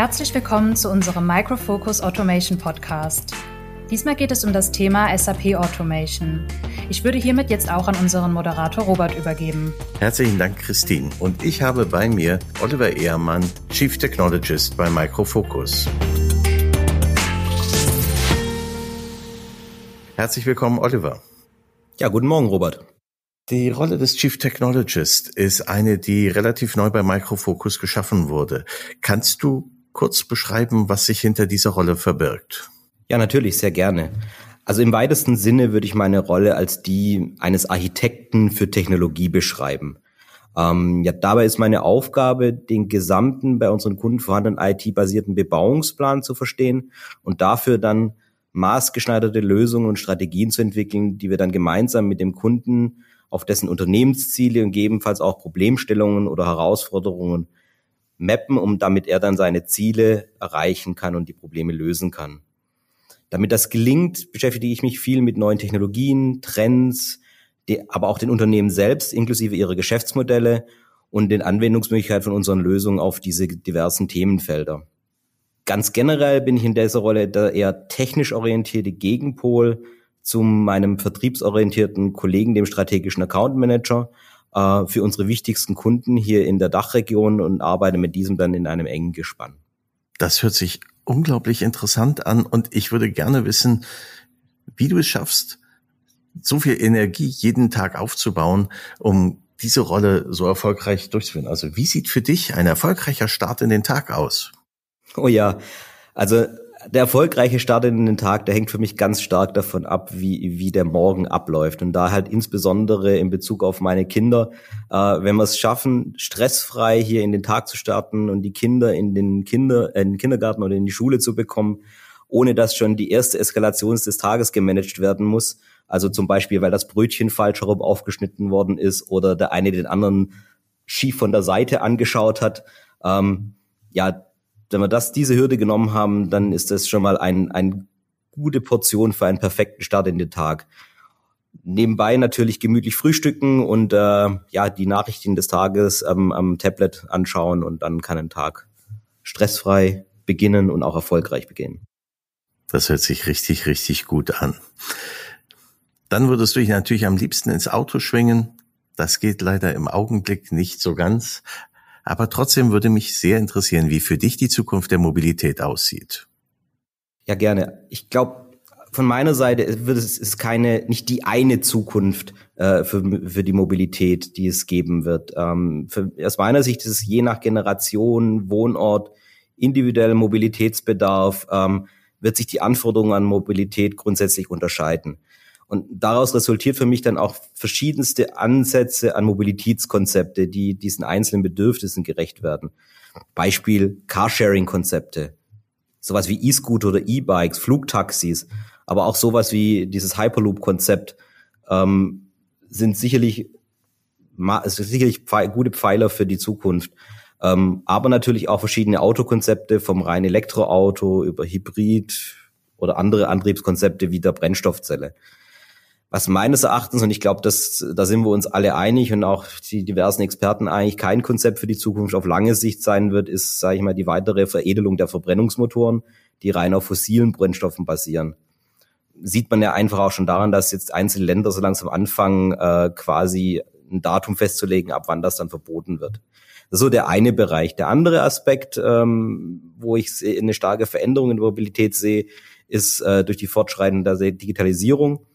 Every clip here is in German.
Herzlich willkommen zu unserem Microfocus Automation Podcast. Diesmal geht es um das Thema SAP Automation. Ich würde hiermit jetzt auch an unseren Moderator Robert übergeben. Herzlichen Dank, Christine. Und ich habe bei mir Oliver Ehrmann, Chief Technologist bei Microfocus. Herzlich willkommen, Oliver. Ja, guten Morgen, Robert. Die Rolle des Chief Technologist ist eine, die relativ neu bei Microfocus geschaffen wurde. Kannst du kurz beschreiben, was sich hinter dieser Rolle verbirgt? Ja, natürlich, sehr gerne. Also im weitesten Sinne würde ich meine Rolle als die eines Architekten für Technologie beschreiben. Ähm, ja, dabei ist meine Aufgabe, den gesamten bei unseren Kunden vorhandenen IT-basierten Bebauungsplan zu verstehen und dafür dann maßgeschneiderte Lösungen und Strategien zu entwickeln, die wir dann gemeinsam mit dem Kunden auf dessen Unternehmensziele und gegebenenfalls auch Problemstellungen oder Herausforderungen mappen, um damit er dann seine Ziele erreichen kann und die Probleme lösen kann. Damit das gelingt, beschäftige ich mich viel mit neuen Technologien, Trends, die, aber auch den Unternehmen selbst, inklusive ihrer Geschäftsmodelle und den Anwendungsmöglichkeiten von unseren Lösungen auf diese diversen Themenfelder. Ganz generell bin ich in dieser Rolle der eher technisch orientierte Gegenpol zu meinem vertriebsorientierten Kollegen, dem strategischen Account Manager, äh, für unsere wichtigsten Kunden hier in der Dachregion und arbeite mit diesem dann in einem engen Gespann. Das hört sich unglaublich interessant an und ich würde gerne wissen, wie du es schaffst, so viel Energie jeden Tag aufzubauen, um diese Rolle so erfolgreich durchzuführen. Also wie sieht für dich ein erfolgreicher Start in den Tag aus? Oh ja, also der erfolgreiche Start in den Tag, der hängt für mich ganz stark davon ab, wie, wie der Morgen abläuft. Und da halt insbesondere in Bezug auf meine Kinder, äh, wenn wir es schaffen, stressfrei hier in den Tag zu starten und die Kinder in den, Kinder, äh, in den Kindergarten oder in die Schule zu bekommen, ohne dass schon die erste Eskalation des Tages gemanagt werden muss. Also zum Beispiel, weil das Brötchen falsch herum aufgeschnitten worden ist oder der eine den anderen schief von der Seite angeschaut hat. Ähm, ja, wenn wir das, diese Hürde genommen haben, dann ist das schon mal ein, eine gute Portion für einen perfekten Start in den Tag. Nebenbei natürlich gemütlich frühstücken und äh, ja die Nachrichten des Tages ähm, am Tablet anschauen und dann kann ein Tag stressfrei beginnen und auch erfolgreich beginnen. Das hört sich richtig, richtig gut an. Dann würdest du dich natürlich am liebsten ins Auto schwingen. Das geht leider im Augenblick nicht so ganz. Aber trotzdem würde mich sehr interessieren, wie für dich die Zukunft der Mobilität aussieht. Ja, gerne. Ich glaube, von meiner Seite wird es ist keine nicht die eine Zukunft äh, für, für die Mobilität, die es geben wird. Ähm, für, aus meiner Sicht ist es je nach Generation, Wohnort, individueller Mobilitätsbedarf ähm, wird sich die Anforderungen an Mobilität grundsätzlich unterscheiden. Und daraus resultiert für mich dann auch verschiedenste Ansätze an Mobilitätskonzepte, die diesen einzelnen Bedürfnissen gerecht werden. Beispiel Carsharing-Konzepte. Sowas wie E-Scooter oder E-Bikes, Flugtaxis, aber auch sowas wie dieses Hyperloop-Konzept ähm, sind sicherlich, sicherlich gute Pfeiler für die Zukunft. Ähm, aber natürlich auch verschiedene Autokonzepte vom rein Elektroauto über Hybrid oder andere Antriebskonzepte wie der Brennstoffzelle was meines Erachtens, und ich glaube, das, da sind wir uns alle einig und auch die diversen Experten eigentlich kein Konzept für die Zukunft auf lange Sicht sein wird, ist, sage ich mal, die weitere Veredelung der Verbrennungsmotoren, die rein auf fossilen Brennstoffen basieren. Sieht man ja einfach auch schon daran, dass jetzt einzelne Länder so langsam anfangen, äh, quasi ein Datum festzulegen, ab wann das dann verboten wird. Das ist so der eine Bereich. Der andere Aspekt, ähm, wo ich eine starke Veränderung in der Mobilität sehe, ist äh, durch die fortschreitende Digitalisierung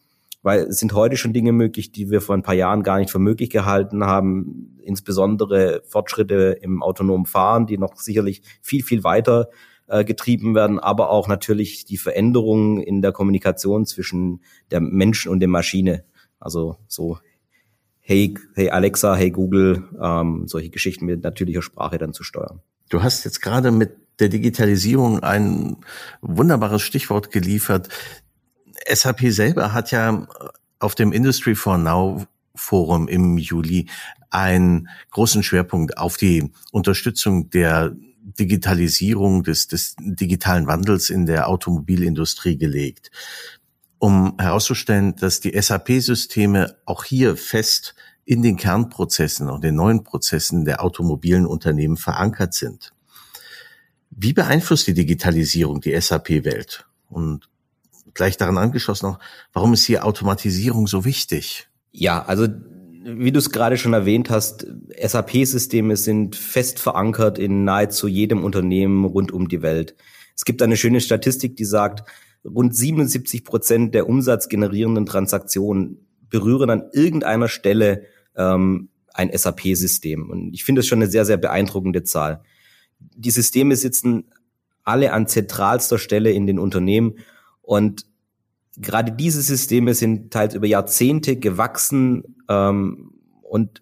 weil es sind heute schon Dinge möglich, die wir vor ein paar Jahren gar nicht für möglich gehalten haben, insbesondere Fortschritte im autonomen Fahren, die noch sicherlich viel, viel weiter äh, getrieben werden, aber auch natürlich die Veränderungen in der Kommunikation zwischen der Menschen und der Maschine. Also so Hey, hey Alexa, hey Google, ähm, solche Geschichten mit natürlicher Sprache dann zu steuern. Du hast jetzt gerade mit der Digitalisierung ein wunderbares Stichwort geliefert. SAP selber hat ja auf dem Industry for Now Forum im Juli einen großen Schwerpunkt auf die Unterstützung der Digitalisierung des, des digitalen Wandels in der Automobilindustrie gelegt, um herauszustellen, dass die SAP-Systeme auch hier fest in den Kernprozessen und den neuen Prozessen der automobilen Unternehmen verankert sind. Wie beeinflusst die Digitalisierung die SAP-Welt? Und gleich daran angeschlossen noch, warum ist hier Automatisierung so wichtig? Ja, also wie du es gerade schon erwähnt hast, SAP-Systeme sind fest verankert in nahezu jedem Unternehmen rund um die Welt. Es gibt eine schöne Statistik, die sagt, rund 77 Prozent der umsatzgenerierenden Transaktionen berühren an irgendeiner Stelle ähm, ein SAP-System. Und ich finde das schon eine sehr, sehr beeindruckende Zahl. Die Systeme sitzen alle an zentralster Stelle in den Unternehmen und gerade diese Systeme sind teils über Jahrzehnte gewachsen ähm, und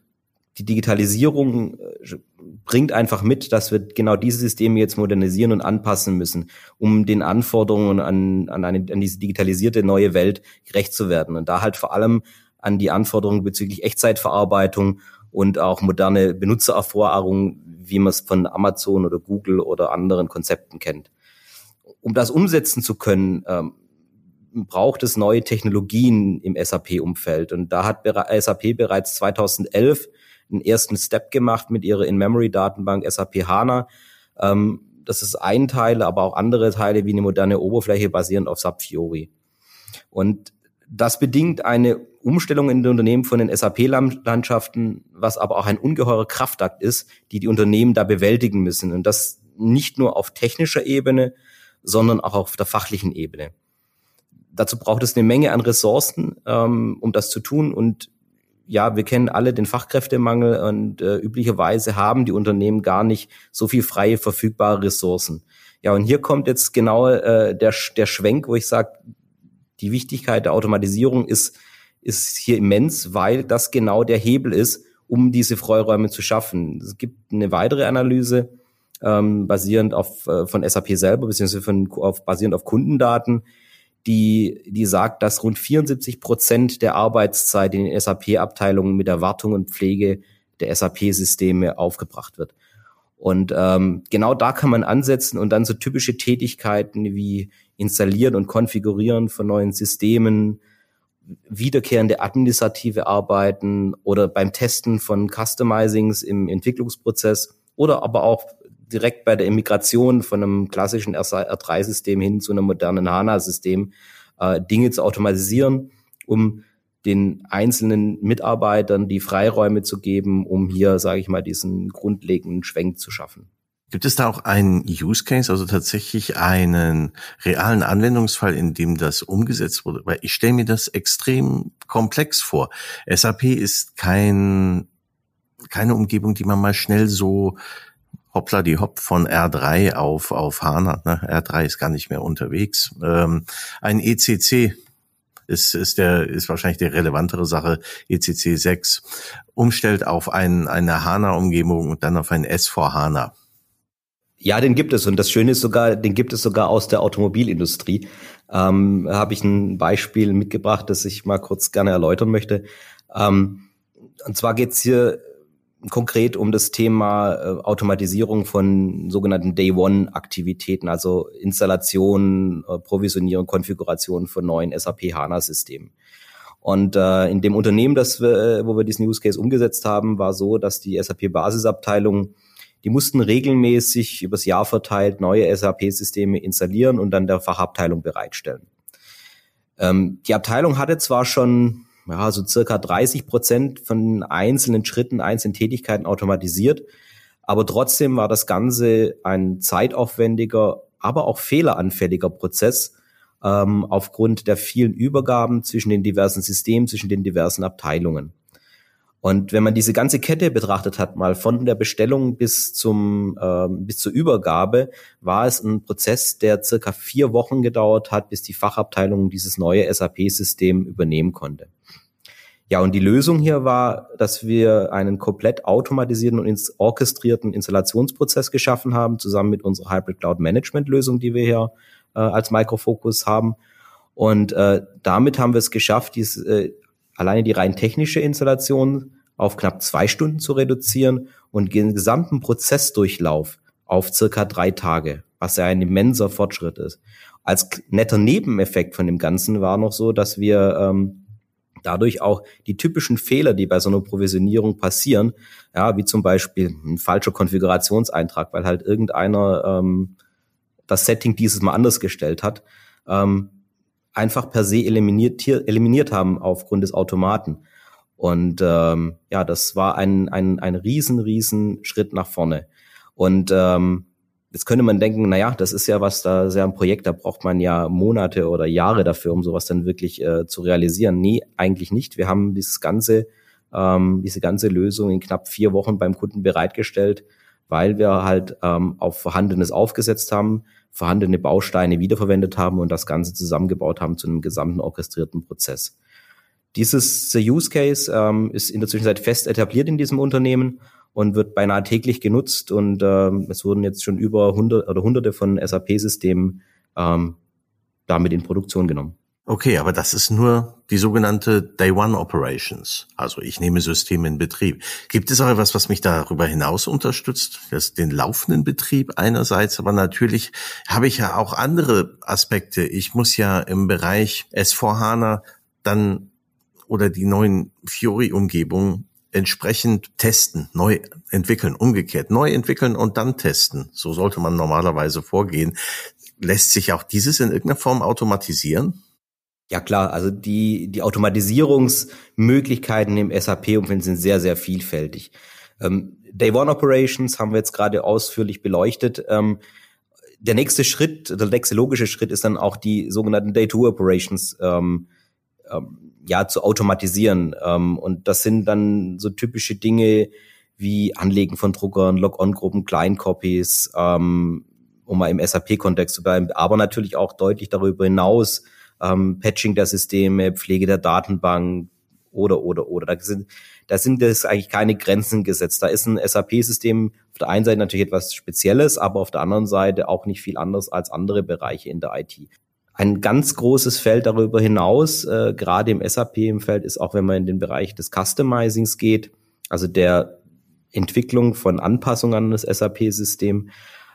die Digitalisierung äh, bringt einfach mit, dass wir genau diese Systeme jetzt modernisieren und anpassen müssen, um den Anforderungen an, an, eine, an diese digitalisierte neue Welt gerecht zu werden. Und da halt vor allem an die Anforderungen bezüglich Echtzeitverarbeitung und auch moderne Benutzererfahrungen, wie man es von Amazon oder Google oder anderen Konzepten kennt. Um das umsetzen zu können, ähm, braucht es neue Technologien im SAP-Umfeld. Und da hat SAP bereits 2011 einen ersten Step gemacht mit ihrer In-Memory-Datenbank SAP HANA. Ähm, das ist ein Teil, aber auch andere Teile wie eine moderne Oberfläche basierend auf SAP Fiori. Und das bedingt eine Umstellung in den Unternehmen von den SAP-Landschaften, was aber auch ein ungeheurer Kraftakt ist, die die Unternehmen da bewältigen müssen. Und das nicht nur auf technischer Ebene, sondern auch auf der fachlichen Ebene dazu braucht es eine Menge an Ressourcen, ähm, um das zu tun. Und ja, wir kennen alle den Fachkräftemangel und äh, üblicherweise haben die Unternehmen gar nicht so viel freie verfügbare Ressourcen. Ja, und hier kommt jetzt genau äh, der, der Schwenk, wo ich sage, die Wichtigkeit der Automatisierung ist, ist hier immens, weil das genau der Hebel ist, um diese Freiräume zu schaffen. Es gibt eine weitere Analyse, ähm, basierend auf äh, von SAP selber, beziehungsweise von, auf, basierend auf Kundendaten, die, die sagt, dass rund 74 Prozent der Arbeitszeit in den SAP-Abteilungen mit der Wartung und Pflege der SAP-Systeme aufgebracht wird. Und ähm, genau da kann man ansetzen und dann so typische Tätigkeiten wie Installieren und Konfigurieren von neuen Systemen, wiederkehrende administrative Arbeiten oder beim Testen von Customizings im Entwicklungsprozess oder aber auch direkt bei der Immigration von einem klassischen R3-System hin zu einem modernen HANA-System äh, Dinge zu automatisieren, um den einzelnen Mitarbeitern die Freiräume zu geben, um hier, sage ich mal, diesen grundlegenden Schwenk zu schaffen. Gibt es da auch einen Use Case, also tatsächlich einen realen Anwendungsfall, in dem das umgesetzt wurde? Weil ich stelle mir das extrem komplex vor. SAP ist kein, keine Umgebung, die man mal schnell so hoppla die Hopp von R3 auf, auf HANA. Ne? R3 ist gar nicht mehr unterwegs. Ähm, ein ECC ist, ist, der, ist wahrscheinlich die relevantere Sache, ECC 6, umstellt auf ein, eine HANA-Umgebung und dann auf ein S4 HANA. Ja, den gibt es und das Schöne ist sogar, den gibt es sogar aus der Automobilindustrie. Ähm, Habe ich ein Beispiel mitgebracht, das ich mal kurz gerne erläutern möchte. Ähm, und zwar geht's hier konkret um das Thema äh, Automatisierung von sogenannten Day-One-Aktivitäten, also Installation, äh, Provisionieren, Konfiguration von neuen SAP HANA-Systemen. Und äh, in dem Unternehmen, das wir, äh, wo wir diesen Use Case umgesetzt haben, war so, dass die SAP-Basisabteilung, die mussten regelmäßig übers Jahr verteilt neue SAP-Systeme installieren und dann der Fachabteilung bereitstellen. Ähm, die Abteilung hatte zwar schon ja, so circa 30 Prozent von einzelnen Schritten, einzelnen Tätigkeiten automatisiert. Aber trotzdem war das Ganze ein zeitaufwendiger, aber auch fehleranfälliger Prozess ähm, aufgrund der vielen Übergaben zwischen den diversen Systemen, zwischen den diversen Abteilungen. Und wenn man diese ganze Kette betrachtet hat, mal von der Bestellung bis zum ähm, bis zur Übergabe, war es ein Prozess, der circa vier Wochen gedauert hat, bis die Fachabteilung dieses neue SAP-System übernehmen konnte. Ja, und die Lösung hier war, dass wir einen komplett automatisierten und ins orchestrierten Installationsprozess geschaffen haben, zusammen mit unserer Hybrid Cloud Management Lösung, die wir hier äh, als Microfocus haben. Und äh, damit haben wir es geschafft, dies, äh, alleine die rein technische Installation auf knapp zwei Stunden zu reduzieren und den gesamten Prozessdurchlauf auf circa drei Tage, was ja ein immenser Fortschritt ist. Als netter Nebeneffekt von dem Ganzen war noch so, dass wir ähm, dadurch auch die typischen Fehler, die bei so einer Provisionierung passieren, ja, wie zum Beispiel ein falscher Konfigurationseintrag, weil halt irgendeiner ähm, das Setting dieses Mal anders gestellt hat, ähm, einfach per se eliminiert, eliminiert haben aufgrund des Automaten. Und ähm, ja, das war ein, ein, ein riesen, riesen Schritt nach vorne. Und ähm, jetzt könnte man denken, na ja, das ist ja was, da ja ein Projekt, da braucht man ja Monate oder Jahre dafür, um sowas dann wirklich äh, zu realisieren. Nee, eigentlich nicht. Wir haben dieses ganze, ähm, diese ganze Lösung in knapp vier Wochen beim Kunden bereitgestellt, weil wir halt ähm, auf Vorhandenes aufgesetzt haben, vorhandene Bausteine wiederverwendet haben und das Ganze zusammengebaut haben zu einem gesamten orchestrierten Prozess. Dieses Use Case ähm, ist in der Zwischenzeit fest etabliert in diesem Unternehmen und wird beinahe täglich genutzt und ähm, es wurden jetzt schon über hundert oder hunderte von SAP-Systemen ähm, damit in Produktion genommen. Okay, aber das ist nur die sogenannte Day One Operations. Also ich nehme Systeme in Betrieb. Gibt es auch etwas, was mich darüber hinaus unterstützt? Das den laufenden Betrieb einerseits, aber natürlich habe ich ja auch andere Aspekte. Ich muss ja im Bereich S4HANA dann oder die neuen Fiori-Umgebungen entsprechend testen, neu entwickeln, umgekehrt, neu entwickeln und dann testen. So sollte man normalerweise vorgehen. Lässt sich auch dieses in irgendeiner Form automatisieren? Ja klar, also die, die Automatisierungsmöglichkeiten im SAP-Umfeld sind sehr, sehr vielfältig. Ähm, Day One Operations haben wir jetzt gerade ausführlich beleuchtet. Ähm, der nächste Schritt, der nächste logische Schritt ist dann auch die sogenannten Day Two Operations ähm, ähm, ja zu automatisieren. Ähm, und das sind dann so typische Dinge wie Anlegen von Druckern, Log-on-Gruppen, Client-Copies, ähm, um mal im SAP-Kontext zu bleiben, aber natürlich auch deutlich darüber hinaus ähm, Patching der Systeme, Pflege der Datenbank oder, oder, oder. Da sind, da sind es eigentlich keine Grenzen gesetzt. Da ist ein SAP-System auf der einen Seite natürlich etwas Spezielles, aber auf der anderen Seite auch nicht viel anders als andere Bereiche in der IT. Ein ganz großes Feld darüber hinaus, äh, gerade im SAP im Feld, ist auch, wenn man in den Bereich des Customizings geht, also der Entwicklung von Anpassungen an das SAP-System.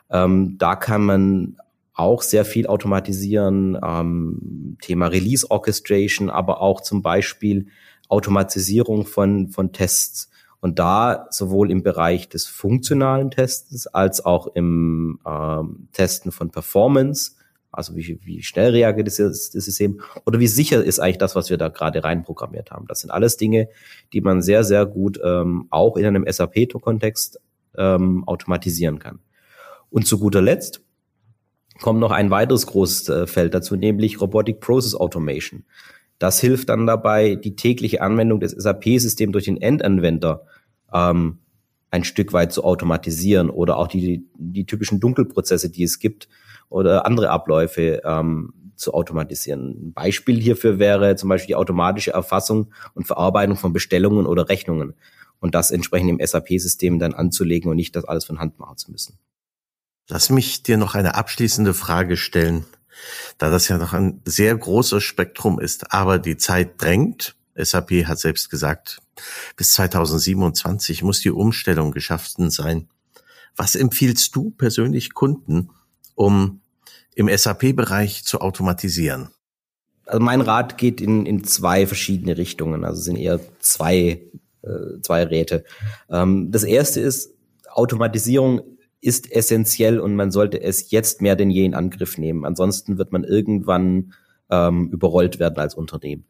Ähm, da kann man auch sehr viel automatisieren, ähm, Thema Release Orchestration, aber auch zum Beispiel Automatisierung von, von Tests. Und da sowohl im Bereich des funktionalen Tests als auch im ähm, Testen von Performance, also wie, wie schnell reagiert das, das System oder wie sicher ist eigentlich das, was wir da gerade reinprogrammiert haben. Das sind alles Dinge, die man sehr, sehr gut ähm, auch in einem SAP-Kontext ähm, automatisieren kann. Und zu guter Letzt kommt noch ein weiteres großes äh, Feld dazu, nämlich Robotic Process Automation. Das hilft dann dabei, die tägliche Anwendung des SAP-Systems durch den Endanwender ähm, ein Stück weit zu automatisieren oder auch die, die typischen Dunkelprozesse, die es gibt oder andere Abläufe ähm, zu automatisieren. Ein Beispiel hierfür wäre zum Beispiel die automatische Erfassung und Verarbeitung von Bestellungen oder Rechnungen und das entsprechend im SAP-System dann anzulegen und nicht das alles von Hand machen zu müssen. Lass mich dir noch eine abschließende Frage stellen, da das ja noch ein sehr großes Spektrum ist, aber die Zeit drängt. SAP hat selbst gesagt, bis 2027 muss die Umstellung geschaffen sein. Was empfiehlst du persönlich Kunden, um im SAP-Bereich zu automatisieren? Also mein Rat geht in, in zwei verschiedene Richtungen. Also sind eher zwei, äh, zwei Räte. Ähm, das erste ist, Automatisierung ist essentiell und man sollte es jetzt mehr denn je in Angriff nehmen. Ansonsten wird man irgendwann ähm, überrollt werden als Unternehmen.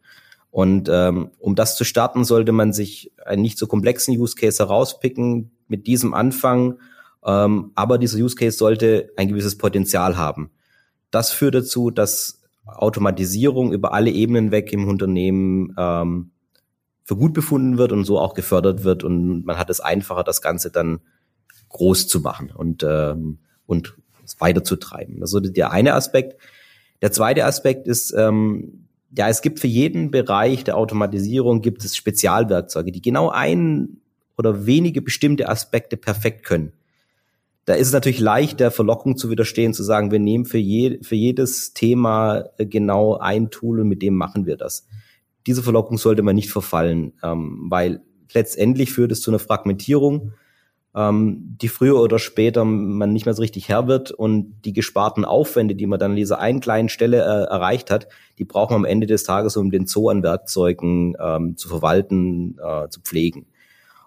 Und ähm, um das zu starten, sollte man sich einen nicht so komplexen Use Case herauspicken mit diesem Anfang. Ähm, aber dieser Use Case sollte ein gewisses Potenzial haben. Das führt dazu, dass Automatisierung über alle Ebenen weg im Unternehmen ähm, für gut befunden wird und so auch gefördert wird und man hat es einfacher, das Ganze dann groß zu machen und, ähm, und weiterzutreiben. Das ist der eine Aspekt. Der zweite Aspekt ist, ähm, ja, es gibt für jeden Bereich der Automatisierung gibt es Spezialwerkzeuge, die genau ein oder wenige bestimmte Aspekte perfekt können. Da ist es natürlich leicht, der Verlockung zu widerstehen, zu sagen, wir nehmen für, je, für jedes Thema äh, genau ein Tool und mit dem machen wir das. Diese Verlockung sollte man nicht verfallen, ähm, weil letztendlich führt es zu einer Fragmentierung ähm, die früher oder später man nicht mehr so richtig Herr wird und die gesparten Aufwände, die man dann an dieser einen kleinen Stelle äh, erreicht hat, die braucht man am Ende des Tages, um den Zoo an Werkzeugen ähm, zu verwalten, äh, zu pflegen.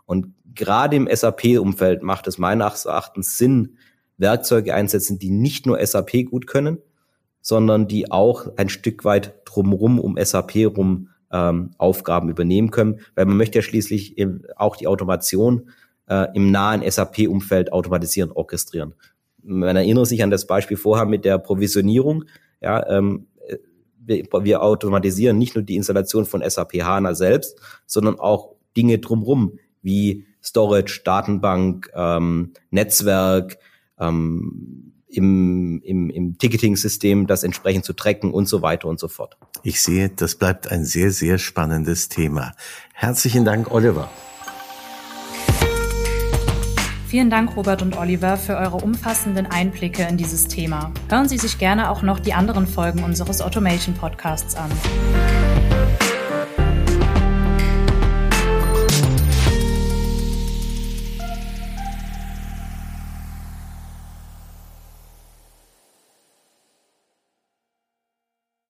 Und gerade im SAP-Umfeld macht es meines Erachtens Sinn, Werkzeuge einsetzen, die nicht nur SAP gut können, sondern die auch ein Stück weit drumrum um SAP rum ähm, Aufgaben übernehmen können, weil man möchte ja schließlich auch die Automation äh, im nahen SAP-Umfeld automatisieren, orchestrieren. Man erinnert sich an das Beispiel vorher mit der Provisionierung. Ja, ähm, wir, wir automatisieren nicht nur die Installation von SAP HANA selbst, sondern auch Dinge drumrum wie Storage, Datenbank, ähm, Netzwerk, ähm, im, im, im Ticketing-System das entsprechend zu tracken und so weiter und so fort. Ich sehe, das bleibt ein sehr, sehr spannendes Thema. Herzlichen Dank, Oliver. Vielen Dank, Robert und Oliver, für eure umfassenden Einblicke in dieses Thema. Hören Sie sich gerne auch noch die anderen Folgen unseres Automation Podcasts an.